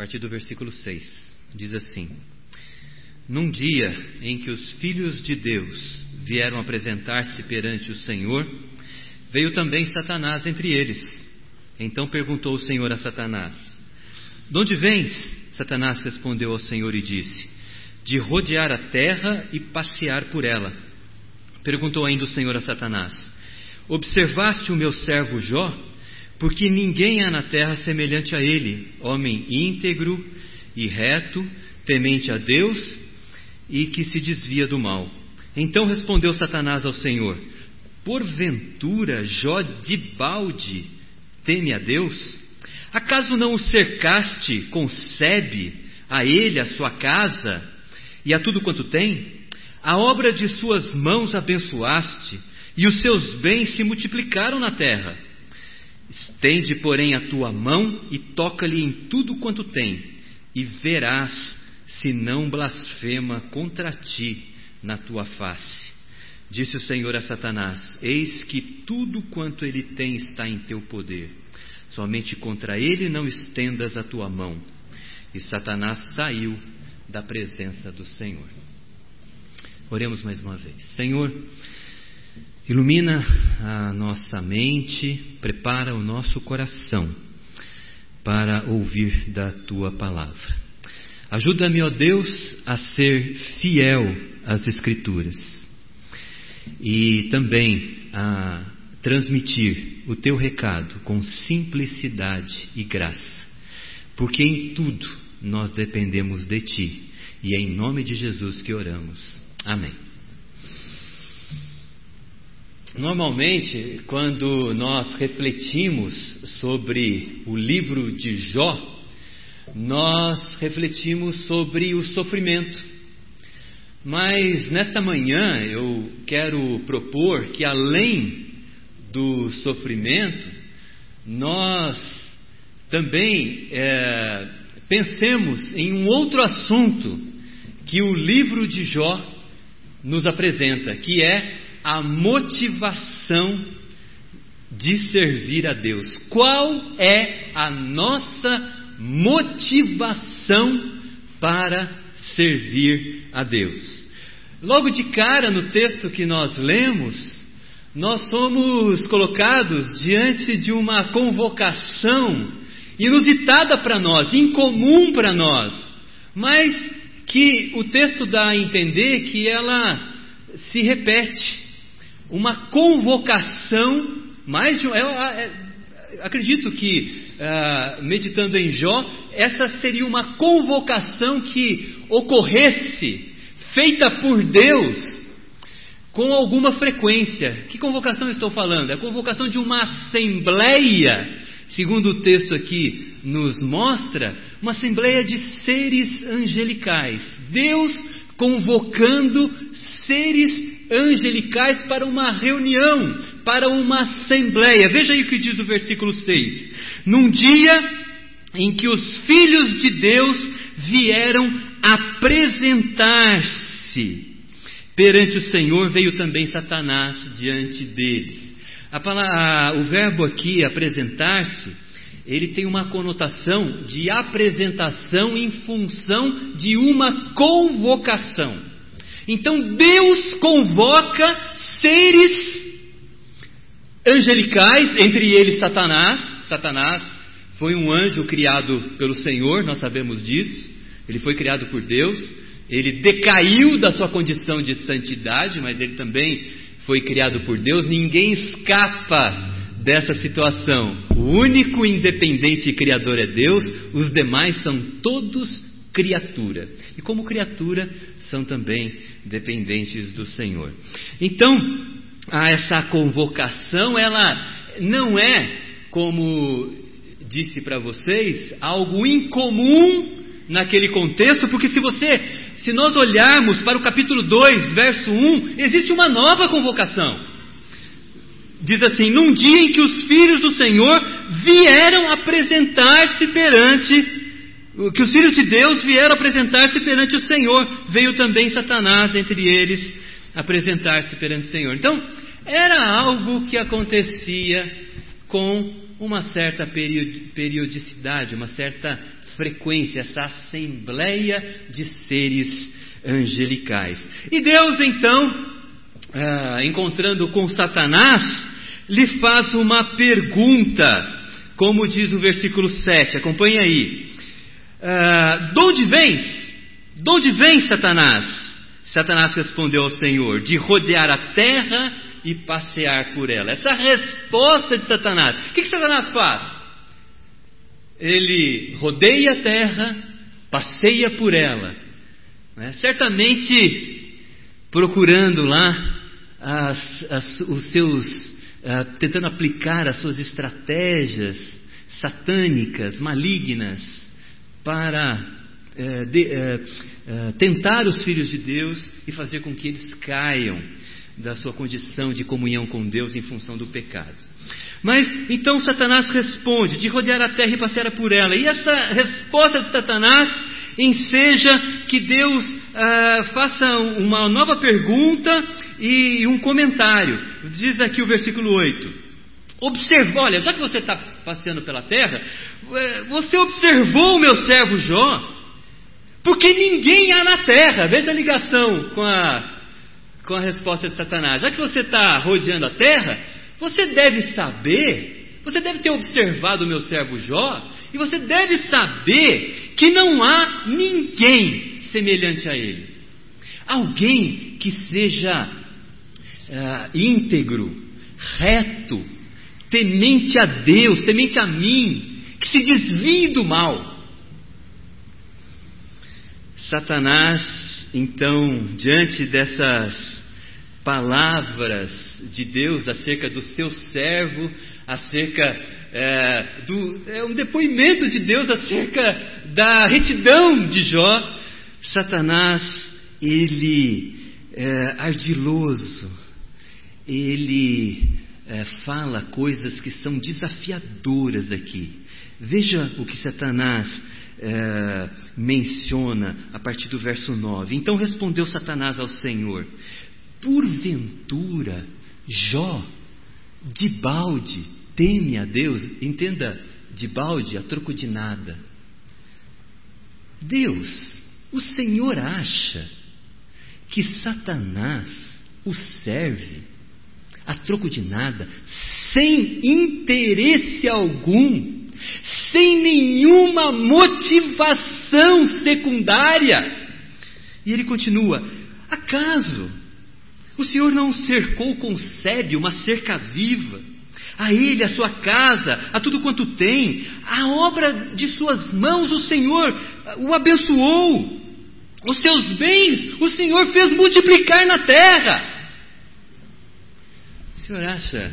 partir do versículo 6. Diz assim: Num dia em que os filhos de Deus vieram apresentar-se perante o Senhor, veio também Satanás entre eles. Então perguntou o Senhor a Satanás: De onde vens? Satanás respondeu ao Senhor e disse: De rodear a terra e passear por ela. Perguntou ainda o Senhor a Satanás: Observaste o meu servo Jó? Porque ninguém há na terra semelhante a ele, homem íntegro e reto, temente a Deus e que se desvia do mal. Então respondeu Satanás ao Senhor: Porventura Jó de balde teme a Deus? Acaso não o cercaste com sebe a ele, a sua casa e a tudo quanto tem? A obra de suas mãos abençoaste e os seus bens se multiplicaram na terra. Estende, porém, a tua mão e toca-lhe em tudo quanto tem, e verás se não blasfema contra ti na tua face. Disse o Senhor a Satanás: Eis que tudo quanto ele tem está em teu poder. Somente contra ele não estendas a tua mão. E Satanás saiu da presença do Senhor. Oremos mais uma vez. Senhor, Ilumina a nossa mente, prepara o nosso coração para ouvir da tua palavra. Ajuda-me, ó Deus, a ser fiel às Escrituras e também a transmitir o teu recado com simplicidade e graça, porque em tudo nós dependemos de ti e é em nome de Jesus que oramos. Amém. Normalmente, quando nós refletimos sobre o livro de Jó, nós refletimos sobre o sofrimento. Mas nesta manhã eu quero propor que além do sofrimento, nós também é, pensemos em um outro assunto que o livro de Jó nos apresenta, que é a motivação de servir a Deus. Qual é a nossa motivação para servir a Deus? Logo de cara, no texto que nós lemos, nós somos colocados diante de uma convocação inusitada para nós, incomum para nós, mas que o texto dá a entender que ela se repete uma convocação, mais de eu, eu, acredito que, uh, meditando em Jó, essa seria uma convocação que ocorresse, feita por Deus, com alguma frequência. Que convocação estou falando? É a convocação de uma assembleia, segundo o texto aqui nos mostra, uma assembleia de seres angelicais. Deus convocando seres angelicais para uma reunião, para uma assembleia. Veja aí o que diz o versículo 6. Num dia em que os filhos de Deus vieram apresentar-se perante o Senhor, veio também Satanás diante deles. Palavra, o verbo aqui, apresentar-se, ele tem uma conotação de apresentação em função de uma convocação. Então Deus convoca seres angelicais, entre eles Satanás. Satanás foi um anjo criado pelo Senhor, nós sabemos disso. Ele foi criado por Deus. Ele decaiu da sua condição de santidade, mas ele também foi criado por Deus. Ninguém escapa dessa situação. O único independente criador é Deus, os demais são todos criatura. E como criatura, são também dependentes do Senhor. Então, essa convocação, ela não é, como disse para vocês, algo incomum naquele contexto, porque se você, se nós olharmos para o capítulo 2, verso 1, existe uma nova convocação. Diz assim: Num dia em que os filhos do Senhor vieram apresentar-se perante que os filhos de Deus vieram apresentar-se perante o Senhor, veio também Satanás entre eles apresentar-se perante o Senhor. Então, era algo que acontecia com uma certa periodicidade, uma certa frequência, essa assembleia de seres angelicais. E Deus então, ah, encontrando com Satanás, lhe faz uma pergunta, como diz o versículo 7, acompanhe aí. Ah, de onde vens? De onde vem Satanás? Satanás respondeu ao Senhor: De rodear a terra e passear por ela. Essa é resposta de Satanás. O que, que Satanás faz? Ele rodeia a terra, passeia por ela. Né? Certamente procurando lá as, as, os seus, uh, tentando aplicar as suas estratégias satânicas, malignas, para uh, de, uh, tentar os filhos de Deus e fazer com que eles caiam da sua condição de comunhão com Deus em função do pecado. Mas então Satanás responde: de rodear a terra e passear por ela. E essa resposta de Satanás enseja que Deus ah, faça uma nova pergunta e um comentário. Diz aqui o versículo 8. Observou, olha, já que você está passeando pela terra, eh, você observou o meu servo Jó? Porque ninguém há na terra. Veja a ligação com a, com a resposta de Satanás. Já que você está rodeando a terra, você deve saber, você deve ter observado o meu servo Jó, e você deve saber que não há ninguém semelhante a ele. Alguém que seja uh, íntegro, reto, temente a Deus, temente a mim, que se desvie do mal. Satanás, então, diante dessas palavras de Deus acerca do seu servo, acerca é, do, é um depoimento de Deus acerca da retidão de Jó, Satanás, ele é ardiloso, ele é, fala coisas que são desafiadoras aqui. Veja o que Satanás é, menciona a partir do verso 9. Então respondeu Satanás ao Senhor: Porventura, Jó, de balde, teme a Deus, entenda, de balde a troco de nada. Deus, o Senhor acha que Satanás o serve a troco de nada, sem interesse algum, sem nenhuma motivação secundária. E ele continua: acaso o Senhor não cercou com sebe uma cerca viva? A ele, a sua casa, a tudo quanto tem, a obra de suas mãos, o Senhor o abençoou. Os seus bens, o Senhor fez multiplicar na terra. O senhor acha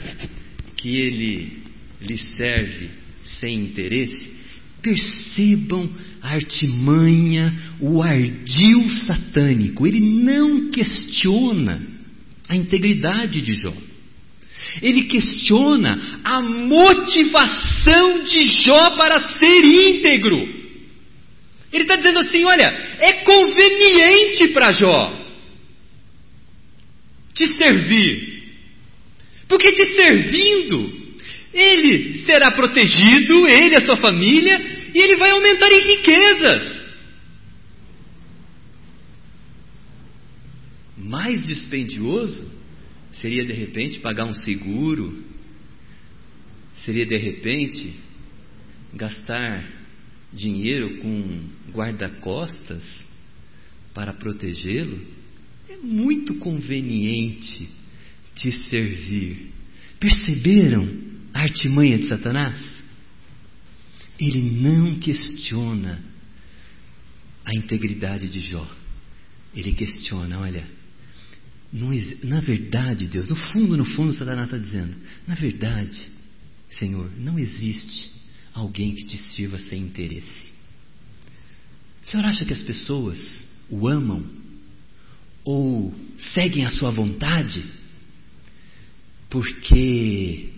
que ele lhe serve sem interesse? Percebam a artimanha, o ardil satânico. Ele não questiona a integridade de Jó. Ele questiona a motivação de Jó para ser íntegro. Ele está dizendo assim: olha, é conveniente para Jó te servir, porque te servindo, ele será protegido, ele e a sua família, e ele vai aumentar em riquezas. Mais dispendioso Seria de repente pagar um seguro? Seria de repente gastar dinheiro com guarda-costas para protegê-lo? É muito conveniente te servir. Perceberam a artimanha de Satanás? Ele não questiona a integridade de Jó. Ele questiona, olha, não, na verdade, Deus, no fundo, no fundo, Satanás está dizendo: na verdade, Senhor, não existe alguém que te sirva sem interesse. O Senhor acha que as pessoas o amam ou seguem a sua vontade porque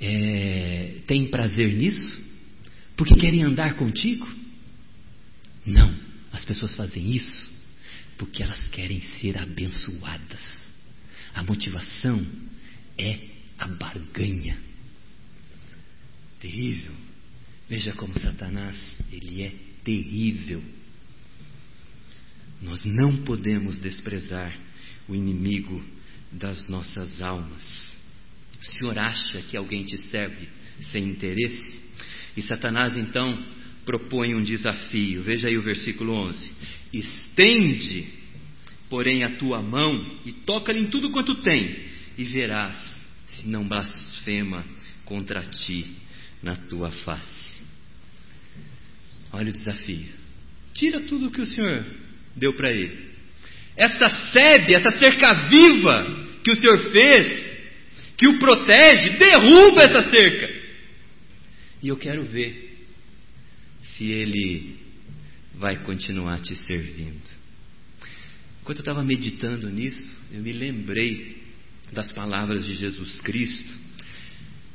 é, têm prazer nisso? Porque querem andar contigo? Não, as pessoas fazem isso porque elas querem ser abençoadas. A motivação é a barganha. Terrível. Veja como Satanás, ele é terrível. Nós não podemos desprezar o inimigo das nossas almas. O Senhor acha que alguém te serve sem interesse? E Satanás então propõe um desafio. Veja aí o versículo 11: Estende, porém, a tua mão e toca-lhe em tudo quanto tem, e verás se não blasfema contra ti na tua face. Olha o desafio. Tira tudo o que o Senhor deu para ele. Essa sede, essa cerca viva que o Senhor fez, que o protege, derruba essa cerca. E eu quero ver se ele vai continuar te servindo. Enquanto eu estava meditando nisso, eu me lembrei das palavras de Jesus Cristo,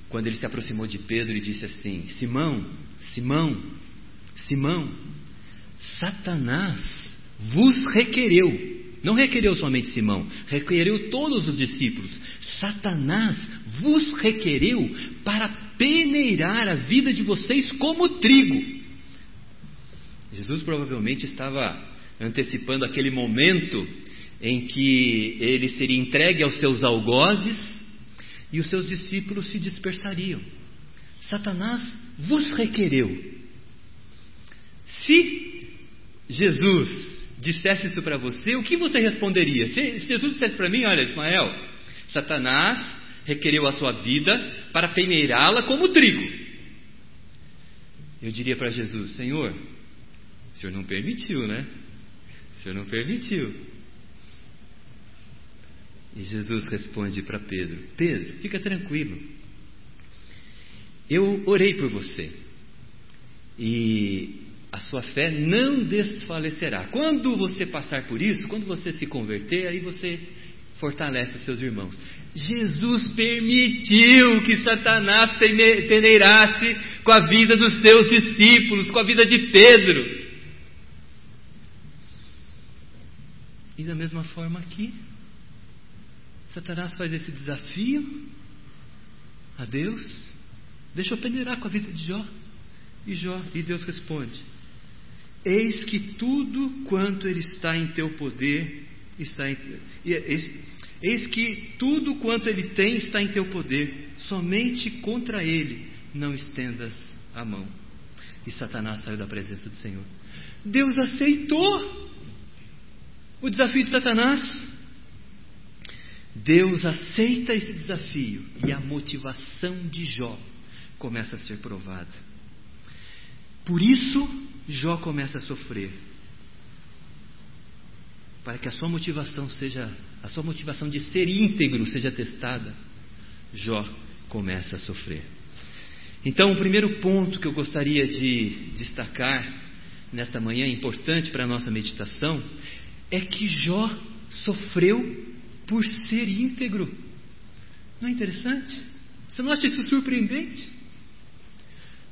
quando ele se aproximou de Pedro e disse assim: Simão, Simão, Simão, Satanás vos requereu. Não requereu somente Simão, requereu todos os discípulos. Satanás vos requereu para peneirar a vida de vocês como trigo. Jesus provavelmente estava antecipando aquele momento em que ele seria entregue aos seus algozes e os seus discípulos se dispersariam. Satanás vos requereu. Se Jesus dissesse isso para você, o que você responderia? Se Jesus dissesse para mim, olha, Ismael, Satanás requereu a sua vida para peneirá-la como trigo. Eu diria para Jesus, Senhor, o Senhor não permitiu, né? O Senhor não permitiu. E Jesus responde para Pedro: Pedro, fica tranquilo. Eu orei por você. E a sua fé não desfalecerá. Quando você passar por isso, quando você se converter, aí você fortalece os seus irmãos. Jesus permitiu que Satanás peneirasse com a vida dos seus discípulos, com a vida de Pedro. E da mesma forma aqui, Satanás faz esse desafio a Deus, deixa eu peneirar com a vida de Jó. E Jó, e Deus responde: Eis que tudo quanto ele está em teu poder está em, eis, eis que tudo quanto ele tem está em teu poder, somente contra ele não estendas a mão. E Satanás saiu da presença do Senhor. Deus aceitou o desafio de Satanás. Deus aceita esse desafio e a motivação de Jó começa a ser provada. Por isso, Jó começa a sofrer. Para que a sua motivação seja, a sua motivação de ser íntegro seja testada, Jó começa a sofrer. Então, o primeiro ponto que eu gostaria de destacar nesta manhã, importante para a nossa meditação, é que Jó sofreu por ser íntegro. Não é interessante? Você não acha isso surpreendente?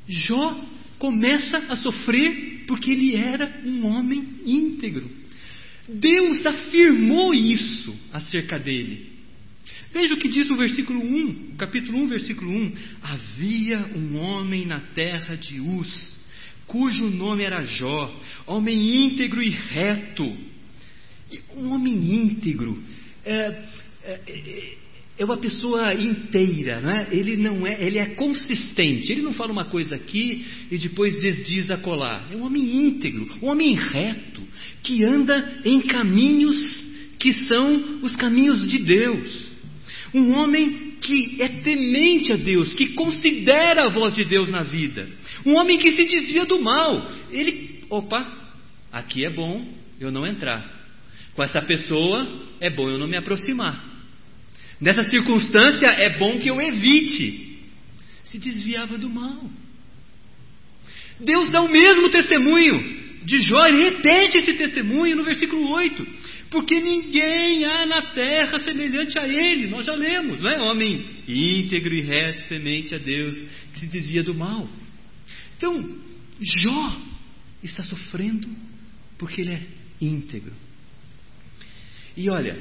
Jó começa a sofrer porque ele era um homem íntegro. Deus afirmou isso acerca dele. Veja o que diz o versículo 1, capítulo 1, versículo 1. Havia um homem na terra de Uz, cujo nome era Jó, homem íntegro e reto um homem íntegro é, é, é, é uma pessoa inteira, não é? Ele não é, ele é consistente. Ele não fala uma coisa aqui e depois desdiz a colar. É um homem íntegro, um homem reto que anda em caminhos que são os caminhos de Deus. Um homem que é temente a Deus, que considera a voz de Deus na vida. Um homem que se desvia do mal. Ele, opa, aqui é bom eu não entrar. Com essa pessoa é bom eu não me aproximar. Nessa circunstância é bom que eu evite. Se desviava do mal. Deus dá o mesmo testemunho de Jó, ele repete esse testemunho no versículo 8. Porque ninguém há na terra semelhante a ele. Nós já lemos, não é? Homem íntegro e reto, temente a Deus, que se desvia do mal. Então, Jó está sofrendo porque ele é íntegro. E olha,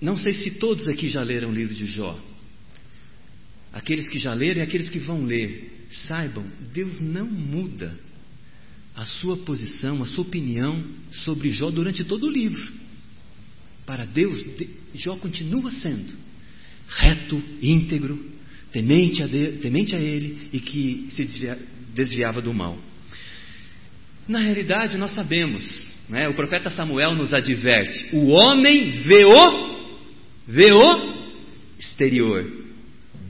não sei se todos aqui já leram o livro de Jó. Aqueles que já leram e aqueles que vão ler, saibam, Deus não muda a sua posição, a sua opinião sobre Jó durante todo o livro. Para Deus, Jó continua sendo reto, íntegro, temente a, temente a Ele e que se desvia, desviava do mal. Na realidade, nós sabemos, né, o profeta Samuel nos adverte: o homem vê o, vê o exterior,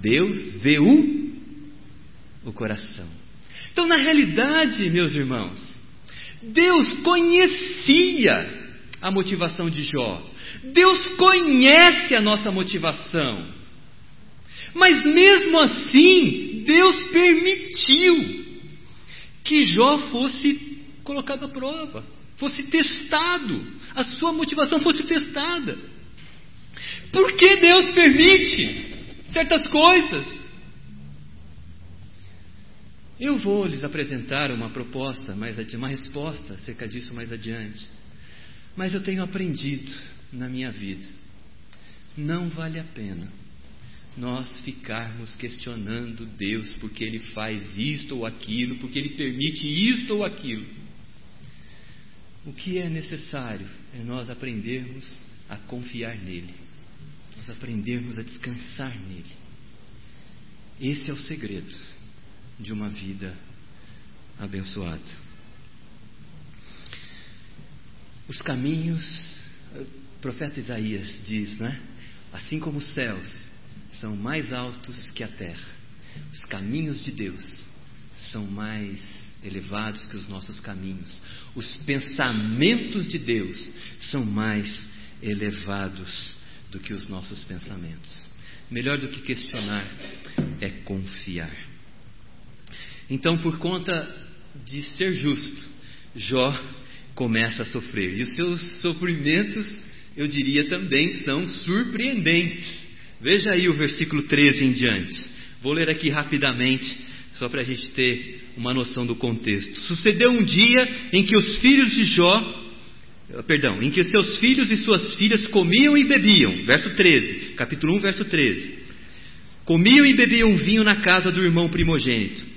Deus vê o, o coração. Então, na realidade, meus irmãos, Deus conhecia a motivação de Jó. Deus conhece a nossa motivação. Mas mesmo assim, Deus permitiu que Jó fosse colocado à prova, fosse testado, a sua motivação fosse testada. Por que Deus permite certas coisas? Eu vou lhes apresentar uma proposta, mais uma resposta acerca disso mais adiante. Mas eu tenho aprendido na minha vida, não vale a pena nós ficarmos questionando Deus porque Ele faz isto ou aquilo, porque Ele permite isto ou aquilo. O que é necessário é nós aprendermos a confiar nele, nós aprendermos a descansar nele. Esse é o segredo de uma vida abençoada. Os caminhos, o profeta Isaías diz, né? Assim como os céus são mais altos que a terra, os caminhos de Deus são mais elevados que os nossos caminhos. Os pensamentos de Deus são mais elevados do que os nossos pensamentos. Melhor do que questionar é confiar. Então, por conta de ser justo, Jó começa a sofrer. E os seus sofrimentos, eu diria também, são surpreendentes. Veja aí o versículo 13 em diante. Vou ler aqui rapidamente, só para a gente ter uma noção do contexto. Sucedeu um dia em que os filhos de Jó, perdão, em que seus filhos e suas filhas comiam e bebiam. Verso 13, capítulo 1, verso 13. Comiam e bebiam vinho na casa do irmão primogênito.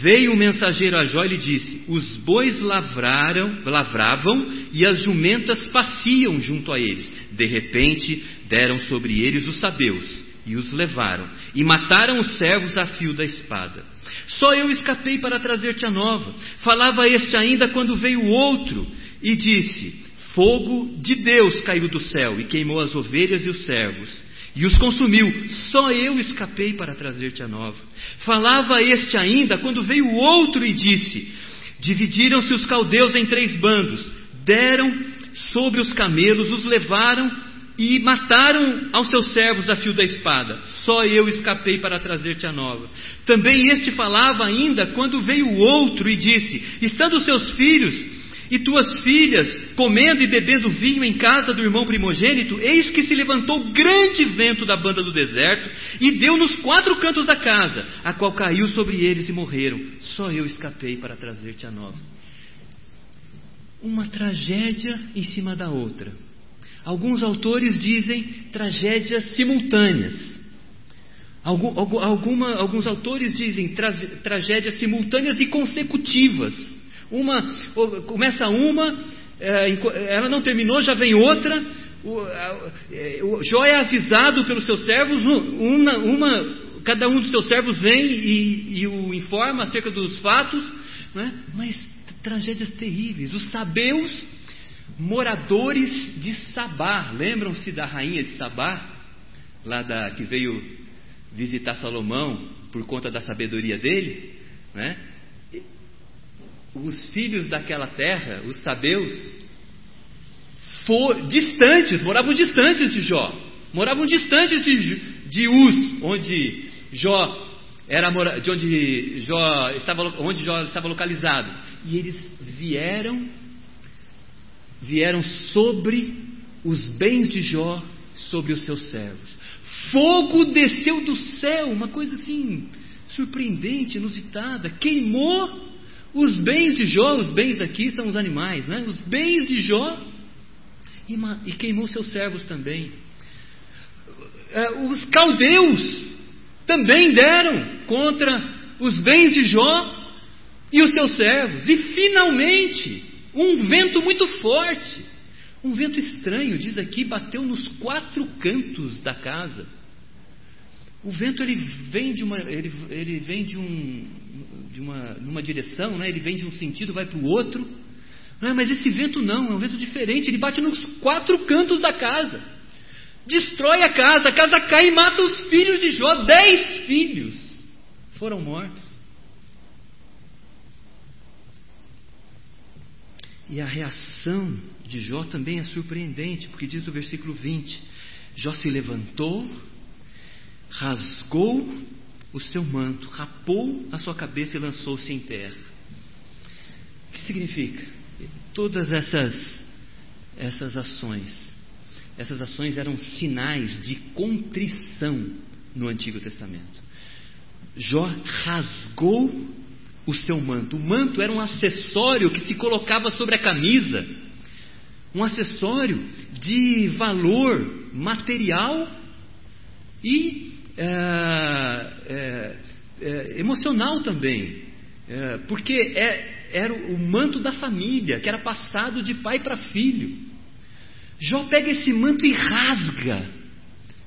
Veio o mensageiro a Jó e lhe disse: Os bois lavraram, lavravam e as jumentas passiam junto a eles. De repente deram sobre eles os sabeus e os levaram, e mataram os servos a fio da espada. Só eu escapei para trazer-te a nova. Falava este ainda quando veio outro e disse: Fogo de Deus caiu do céu e queimou as ovelhas e os servos e os consumiu. Só eu escapei para trazer-te a nova. Falava este ainda quando veio outro e disse: Dividiram-se os caldeus em três bandos, deram sobre os camelos, os levaram e mataram aos seus servos a fio da espada. Só eu escapei para trazer-te a nova. Também este falava ainda quando veio outro e disse: Estando seus filhos e tuas filhas comendo e bebendo vinho em casa do irmão primogênito, eis que se levantou grande vento da banda do deserto e deu nos quatro cantos da casa, a qual caiu sobre eles e morreram. Só eu escapei para trazer-te a nova. Uma tragédia em cima da outra. Alguns autores dizem tragédias simultâneas. Algum, alguma, alguns autores dizem tra tragédias simultâneas e consecutivas. Uma, começa uma, é, ela não terminou, já vem outra. O, Jó é avisado pelos seus servos, uma, uma, cada um dos seus servos vem e, e o informa acerca dos fatos, né? mas tragédias terríveis. Os sabeus, moradores de Sabá, lembram-se da rainha de Sabá, lá da, que veio visitar Salomão por conta da sabedoria dele? Né? Os filhos daquela terra, os sabeus, for, distantes, moravam distantes de Jó, moravam distantes de, de Uz, onde Jó era de onde Jó estava, onde Jó estava localizado. E eles vieram, vieram sobre os bens de Jó, sobre os seus servos. Fogo desceu do céu, uma coisa assim surpreendente, inusitada, queimou os bens de Jó, os bens aqui são os animais, né? Os bens de Jó e, queimou seus servos também. É, os caldeus também deram contra os bens de Jó e os seus servos. E finalmente, um vento muito forte, um vento estranho, diz aqui, bateu nos quatro cantos da casa. O vento ele vem de uma, ele, ele vem de um, de uma, numa direção, né? ele vem de um sentido, vai para o outro. Não é? Mas esse vento não, é um vento diferente, ele bate nos quatro cantos da casa. Destrói a casa, a casa cai e mata os filhos de Jó. Dez filhos foram mortos. E a reação de Jó também é surpreendente, porque diz o versículo 20: Jó se levantou rasgou o seu manto, rapou a sua cabeça e lançou-se em terra. O que significa? Todas essas, essas ações, essas ações eram sinais de contrição no Antigo Testamento. Jó rasgou o seu manto. O manto era um acessório que se colocava sobre a camisa, um acessório de valor material e é, é, é, emocional também, é, porque é, era o manto da família, que era passado de pai para filho. Jó pega esse manto e rasga,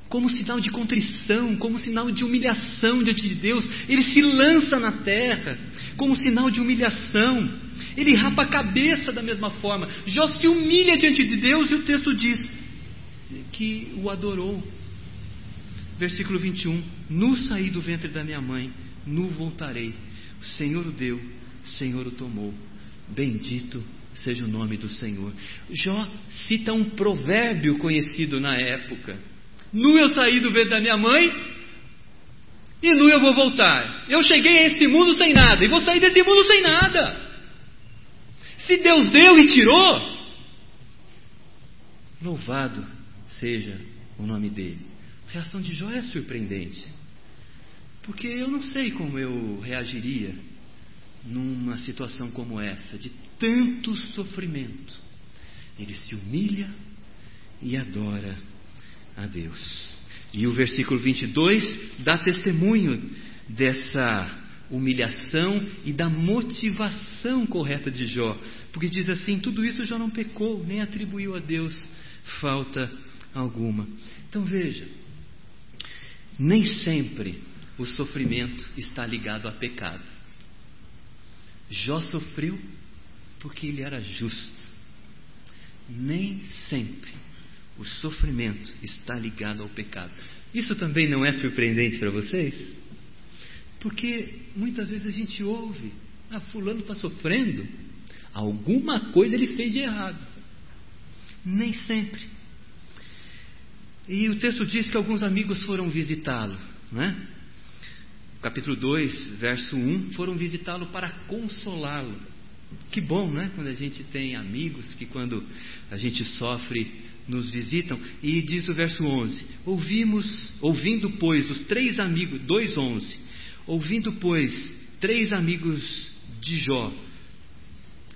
como sinal de contrição, como sinal de humilhação diante de Deus. Ele se lança na terra, como sinal de humilhação. Ele rapa a cabeça da mesma forma. Jó se humilha diante de Deus e o texto diz que o adorou. Versículo 21: Nu saí do ventre da minha mãe, nu voltarei. O Senhor o deu, o Senhor o tomou. Bendito seja o nome do Senhor. Jó cita um provérbio conhecido na época: Nu eu saí do ventre da minha mãe, e nu eu vou voltar. Eu cheguei a esse mundo sem nada, e vou sair desse mundo sem nada. Se Deus deu e tirou, louvado seja o nome dele. A reação de Jó é surpreendente. Porque eu não sei como eu reagiria numa situação como essa, de tanto sofrimento. Ele se humilha e adora a Deus. E o versículo 22 dá testemunho dessa humilhação e da motivação correta de Jó. Porque diz assim: tudo isso Jó não pecou, nem atribuiu a Deus falta alguma. Então veja, nem sempre o sofrimento está ligado a pecado. Jó sofreu porque ele era justo. Nem sempre o sofrimento está ligado ao pecado. Isso também não é surpreendente para vocês? Porque muitas vezes a gente ouve: ah, Fulano está sofrendo, alguma coisa ele fez de errado. Nem sempre. E o texto diz que alguns amigos foram visitá-lo, né? Capítulo 2, verso 1, foram visitá-lo para consolá-lo. Que bom, né? Quando a gente tem amigos que, quando a gente sofre, nos visitam. E diz o verso 11: Ouvimos, ouvindo, pois, os três amigos, 2,11, ouvindo, pois, três amigos de Jó,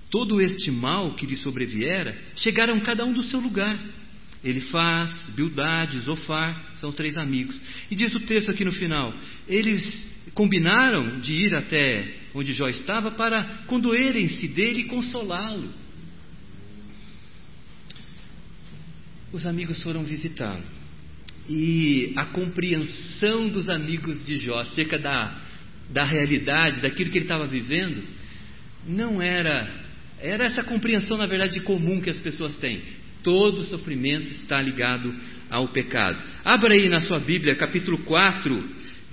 todo este mal que lhe sobreviera, chegaram cada um do seu lugar Elifaz, Bildade, Zofar, são três amigos. E diz o texto aqui no final: eles combinaram de ir até onde Jó estava para condoerem-se dele e consolá-lo. Os amigos foram visitá-lo. E a compreensão dos amigos de Jó acerca da, da realidade, daquilo que ele estava vivendo, não era. Era essa compreensão, na verdade, comum que as pessoas têm. Todo sofrimento está ligado ao pecado. Abra aí na sua Bíblia, capítulo 4,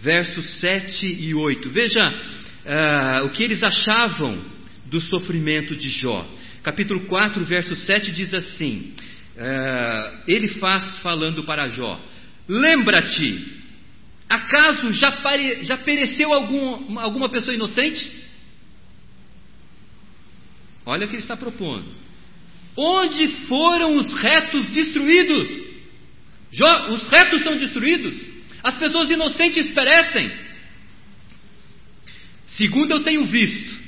versos 7 e 8. Veja uh, o que eles achavam do sofrimento de Jó. Capítulo 4, verso 7 diz assim: uh, Ele faz falando para Jó: Lembra-te, acaso já, pare, já pereceu algum, alguma pessoa inocente? Olha o que ele está propondo. Onde foram os retos destruídos? Os retos são destruídos. As pessoas inocentes perecem. Segundo eu tenho visto,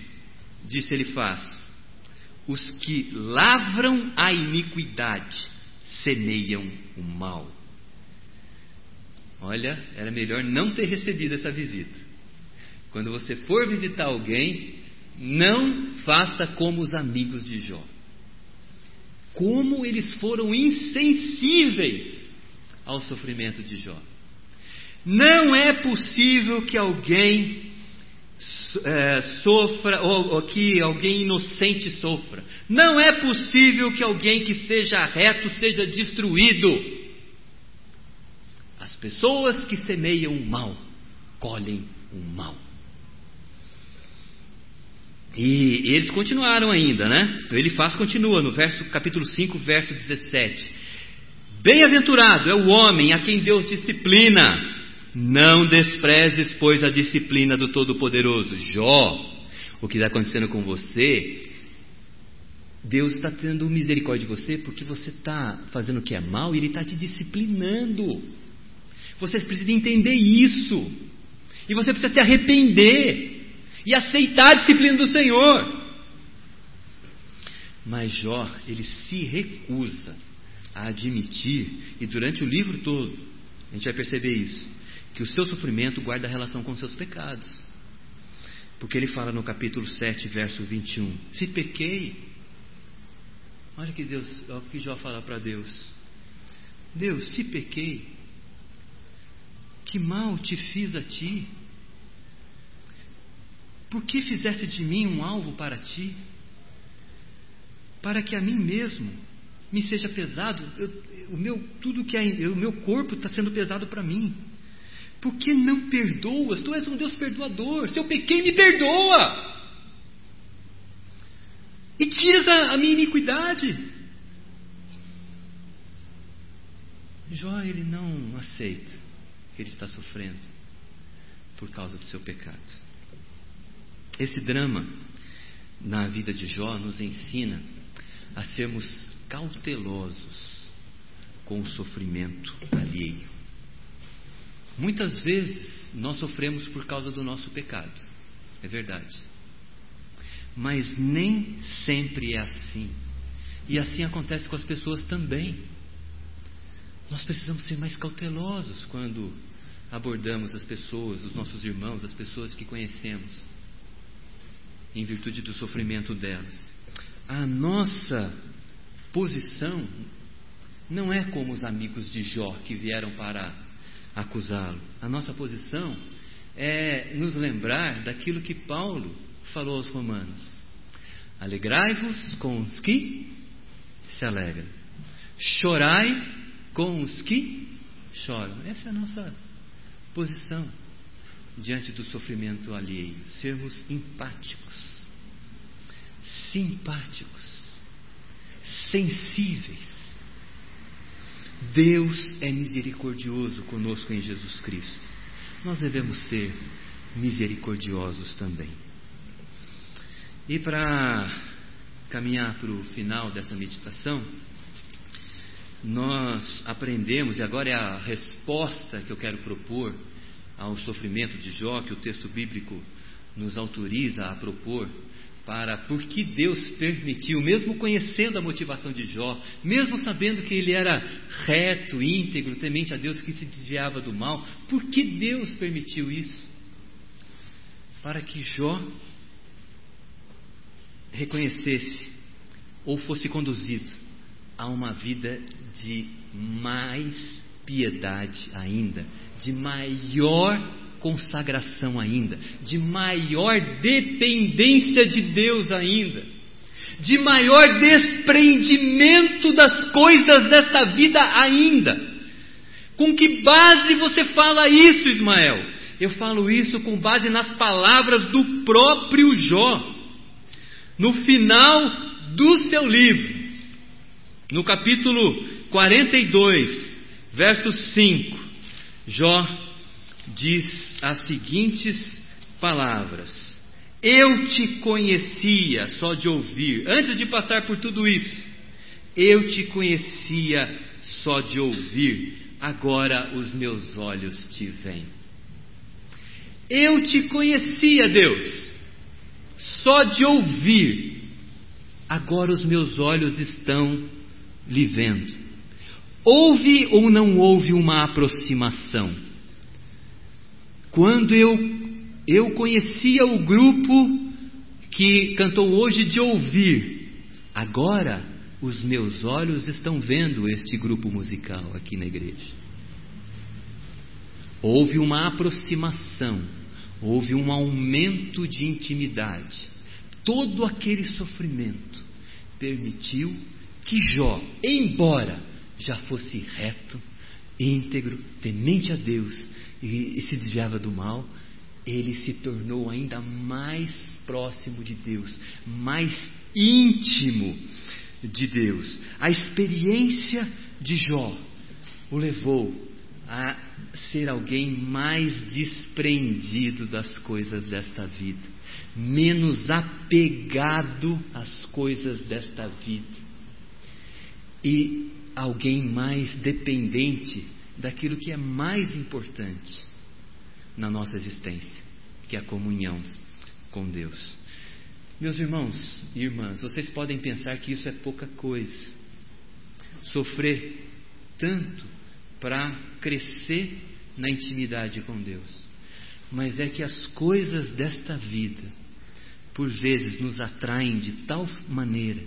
disse ele faz, os que lavram a iniquidade semeiam o mal. Olha, era melhor não ter recebido essa visita. Quando você for visitar alguém, Não faça como os amigos de Jó. Como eles foram insensíveis ao sofrimento de Jó. Não é possível que alguém é, sofra, ou, ou, que alguém inocente sofra. Não é possível que alguém que seja reto seja destruído. As pessoas que semeiam o mal colhem o mal. E eles continuaram ainda, né? Ele faz, continua no verso, capítulo 5, verso 17. Bem-aventurado é o homem a quem Deus disciplina. Não desprezes, pois, a disciplina do Todo-Poderoso. Jó, o que está acontecendo com você, Deus está tendo misericórdia de você porque você está fazendo o que é mal e Ele está te disciplinando. Você precisa entender isso. E você precisa se arrepender e aceitar a disciplina do Senhor. Mas Jó, ele se recusa a admitir, e durante o livro todo, a gente vai perceber isso, que o seu sofrimento guarda relação com seus pecados. Porque ele fala no capítulo 7, verso 21, se pequei, olha que Deus, olha o que Jó fala para Deus. Deus, se pequei, que mal te fiz a ti? Por que fizeste de mim um alvo para ti? Para que a mim mesmo me seja pesado, eu, o meu tudo que é, o meu corpo está sendo pesado para mim. Por que não perdoas? Tu és um Deus perdoador. Se eu pequei, me perdoa. E tiras a, a minha iniquidade. Jó, ele não aceita que ele está sofrendo por causa do seu pecado. Esse drama na vida de Jó nos ensina a sermos cautelosos com o sofrimento alheio. Muitas vezes nós sofremos por causa do nosso pecado, é verdade. Mas nem sempre é assim. E assim acontece com as pessoas também. Nós precisamos ser mais cautelosos quando abordamos as pessoas, os nossos irmãos, as pessoas que conhecemos em virtude do sofrimento delas. A nossa posição não é como os amigos de Jó que vieram para acusá-lo. A nossa posição é nos lembrar daquilo que Paulo falou aos Romanos: Alegrai-vos com os que se alegram, chorai com os que choram. Essa é a nossa posição diante do sofrimento alheio, sermos empáticos, simpáticos, sensíveis. Deus é misericordioso conosco em Jesus Cristo. Nós devemos ser misericordiosos também. E para caminhar para o final dessa meditação, nós aprendemos, e agora é a resposta que eu quero propor ao sofrimento de Jó, que o texto bíblico nos autoriza a propor, para por que Deus permitiu, mesmo conhecendo a motivação de Jó, mesmo sabendo que ele era reto, íntegro, temente a Deus, que se desviava do mal, por que Deus permitiu isso? Para que Jó reconhecesse ou fosse conduzido a uma vida de mais piedade ainda, de maior consagração ainda, de maior dependência de Deus ainda, de maior desprendimento das coisas desta vida ainda. Com que base você fala isso, Ismael? Eu falo isso com base nas palavras do próprio Jó, no final do seu livro, no capítulo 42, verso 5. Jó diz as seguintes palavras: Eu te conhecia só de ouvir, antes de passar por tudo isso, eu te conhecia só de ouvir, agora os meus olhos te veem. Eu te conhecia, Deus, só de ouvir, agora os meus olhos estão lhe vendo. Houve ou não houve uma aproximação? Quando eu, eu conhecia o grupo que cantou hoje de ouvir. Agora os meus olhos estão vendo este grupo musical aqui na igreja. Houve uma aproximação, houve um aumento de intimidade. Todo aquele sofrimento permitiu que Jó, embora já fosse reto, íntegro, temente a Deus e, e se desviava do mal, ele se tornou ainda mais próximo de Deus, mais íntimo de Deus. A experiência de Jó o levou a ser alguém mais desprendido das coisas desta vida, menos apegado às coisas desta vida e alguém mais dependente daquilo que é mais importante na nossa existência, que é a comunhão com Deus. Meus irmãos e irmãs, vocês podem pensar que isso é pouca coisa. Sofrer tanto para crescer na intimidade com Deus. Mas é que as coisas desta vida, por vezes, nos atraem de tal maneira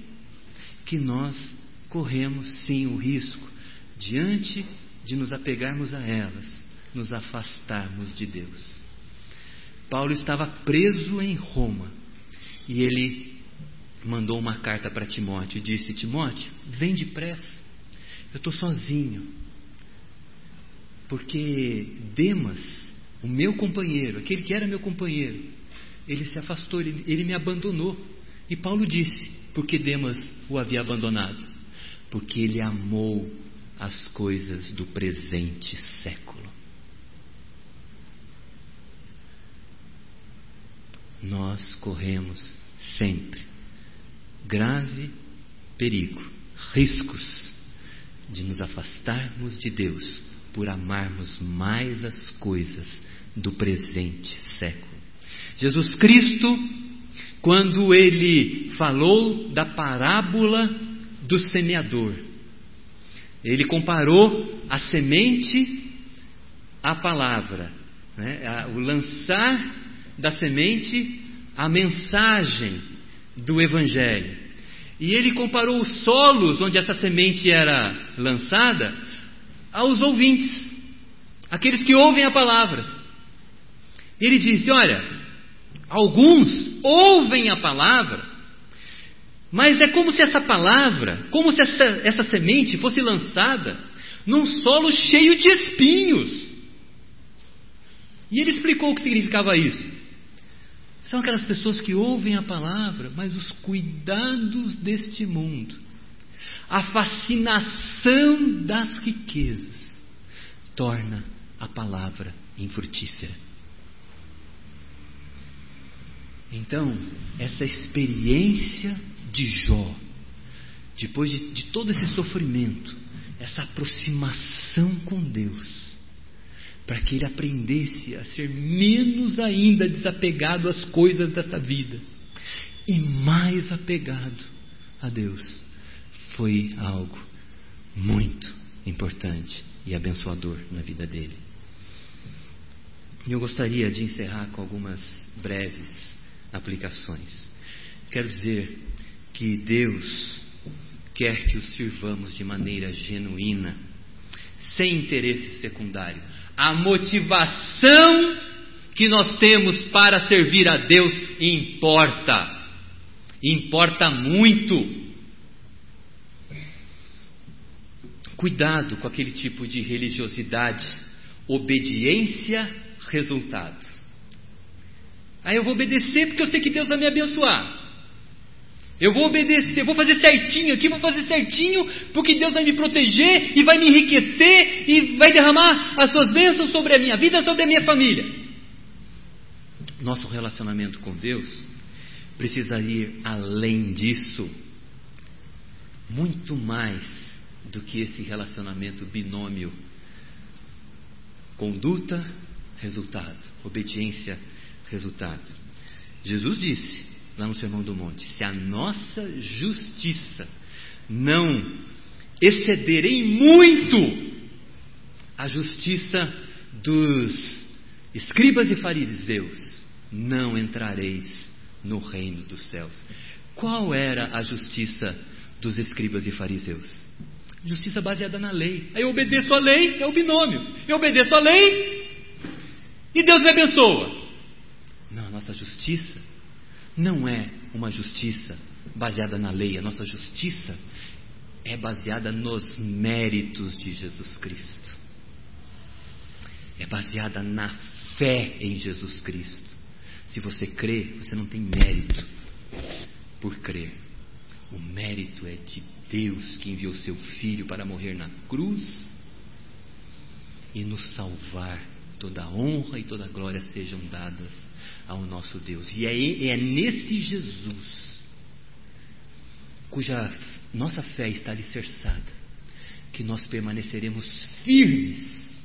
que nós corremos sim o risco, diante de nos apegarmos a elas, nos afastarmos de Deus. Paulo estava preso em Roma e ele mandou uma carta para Timóteo e disse: Timóteo, vem depressa, eu estou sozinho, porque Demas, o meu companheiro, aquele que era meu companheiro, ele se afastou, ele, ele me abandonou. E Paulo disse: porque Demas o havia abandonado? Porque ele amou as coisas do presente século. Nós corremos sempre grave perigo, riscos de nos afastarmos de Deus por amarmos mais as coisas do presente século. Jesus Cristo, quando ele falou da parábola do semeador, ele comparou a semente à palavra, né? o lançar da semente à mensagem do Evangelho. E ele comparou os solos onde essa semente era lançada aos ouvintes, aqueles que ouvem a palavra. Ele disse: Olha, alguns ouvem a palavra, mas é como se essa palavra, como se essa, essa semente fosse lançada num solo cheio de espinhos. E ele explicou o que significava isso. São aquelas pessoas que ouvem a palavra, mas os cuidados deste mundo, a fascinação das riquezas, torna a palavra infrutífera. Então, essa experiência de Jó, depois de, de todo esse sofrimento, essa aproximação com Deus, para que ele aprendesse a ser menos ainda desapegado às coisas desta vida e mais apegado a Deus, foi algo muito importante e abençoador na vida dele. E eu gostaria de encerrar com algumas breves aplicações. Quero dizer que Deus quer que o sirvamos de maneira genuína, sem interesse secundário. A motivação que nós temos para servir a Deus importa. Importa muito. Cuidado com aquele tipo de religiosidade, obediência, resultado. Aí eu vou obedecer porque eu sei que Deus vai me abençoar. Eu vou obedecer, vou fazer certinho aqui, vou fazer certinho, porque Deus vai me proteger e vai me enriquecer e vai derramar as suas bênçãos sobre a minha vida, sobre a minha família. Nosso relacionamento com Deus precisa ir além disso, muito mais do que esse relacionamento binômio conduta, resultado, obediência, resultado. Jesus disse lá no Sermão do Monte: se a nossa justiça não exceder em muito a justiça dos escribas e fariseus, não entrareis no reino dos céus. Qual era a justiça dos escribas e fariseus? Justiça baseada na lei. Aí eu obedeço a lei, é o binômio. Eu obedeço a lei e Deus me abençoa. Não, a nossa justiça não é uma justiça baseada na lei. A nossa justiça é baseada nos méritos de Jesus Cristo. É baseada na fé em Jesus Cristo. Se você crê, você não tem mérito por crer. O mérito é de Deus que enviou seu Filho para morrer na cruz e nos salvar. Toda honra e toda glória sejam dadas ao nosso Deus. E é, é nesse Jesus, cuja nossa fé está alicerçada, que nós permaneceremos firmes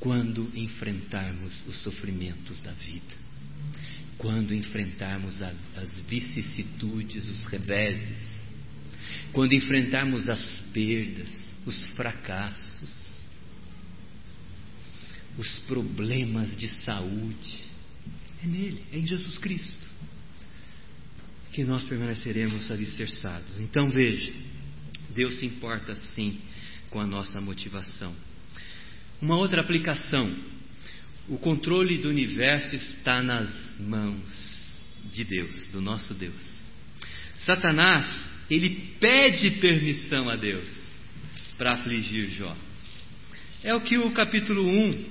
quando enfrentarmos os sofrimentos da vida, quando enfrentarmos a, as vicissitudes, os reveses, quando enfrentarmos as perdas, os fracassos, os problemas de saúde. É nele, é em Jesus Cristo que nós permaneceremos alicerçados. Então veja, Deus se importa sim com a nossa motivação. Uma outra aplicação: o controle do universo está nas mãos de Deus, do nosso Deus. Satanás, ele pede permissão a Deus para afligir Jó. É o que o capítulo 1,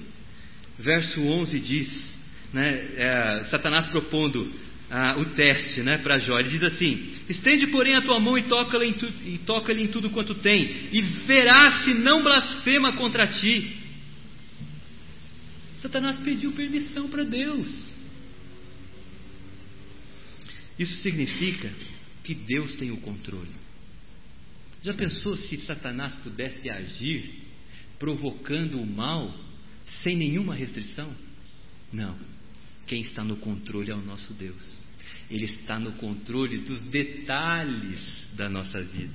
verso 11 diz. Né? É, Satanás propondo ah, o teste né, para Jó. Ele diz assim: Estende, porém, a tua mão e toca-lhe em, tu, toca em tudo quanto tem, e verás se não blasfema contra ti. Satanás pediu permissão para Deus. Isso significa que Deus tem o controle. Já pensou se Satanás pudesse agir provocando o mal sem nenhuma restrição? Não. Quem está no controle é o nosso Deus. Ele está no controle dos detalhes da nossa vida.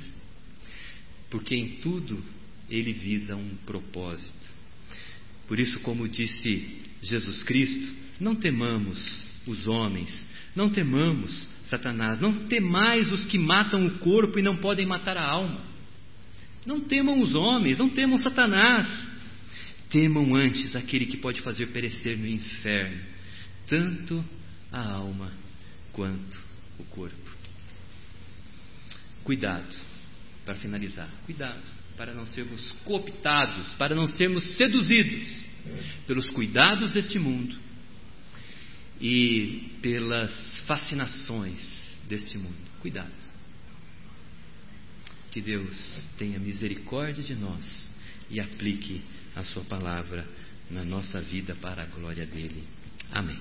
Porque em tudo ele visa um propósito. Por isso, como disse Jesus Cristo, não temamos os homens, não temamos Satanás, não temais os que matam o corpo e não podem matar a alma. Não temam os homens, não temam Satanás. Temam antes aquele que pode fazer perecer no inferno, tanto a alma quanto o corpo. Cuidado, para finalizar, cuidado para não sermos cooptados, para não sermos seduzidos pelos cuidados deste mundo e pelas fascinações deste mundo. Cuidado. Que Deus tenha misericórdia de nós e aplique a Sua palavra na nossa vida para a glória dele. Amém.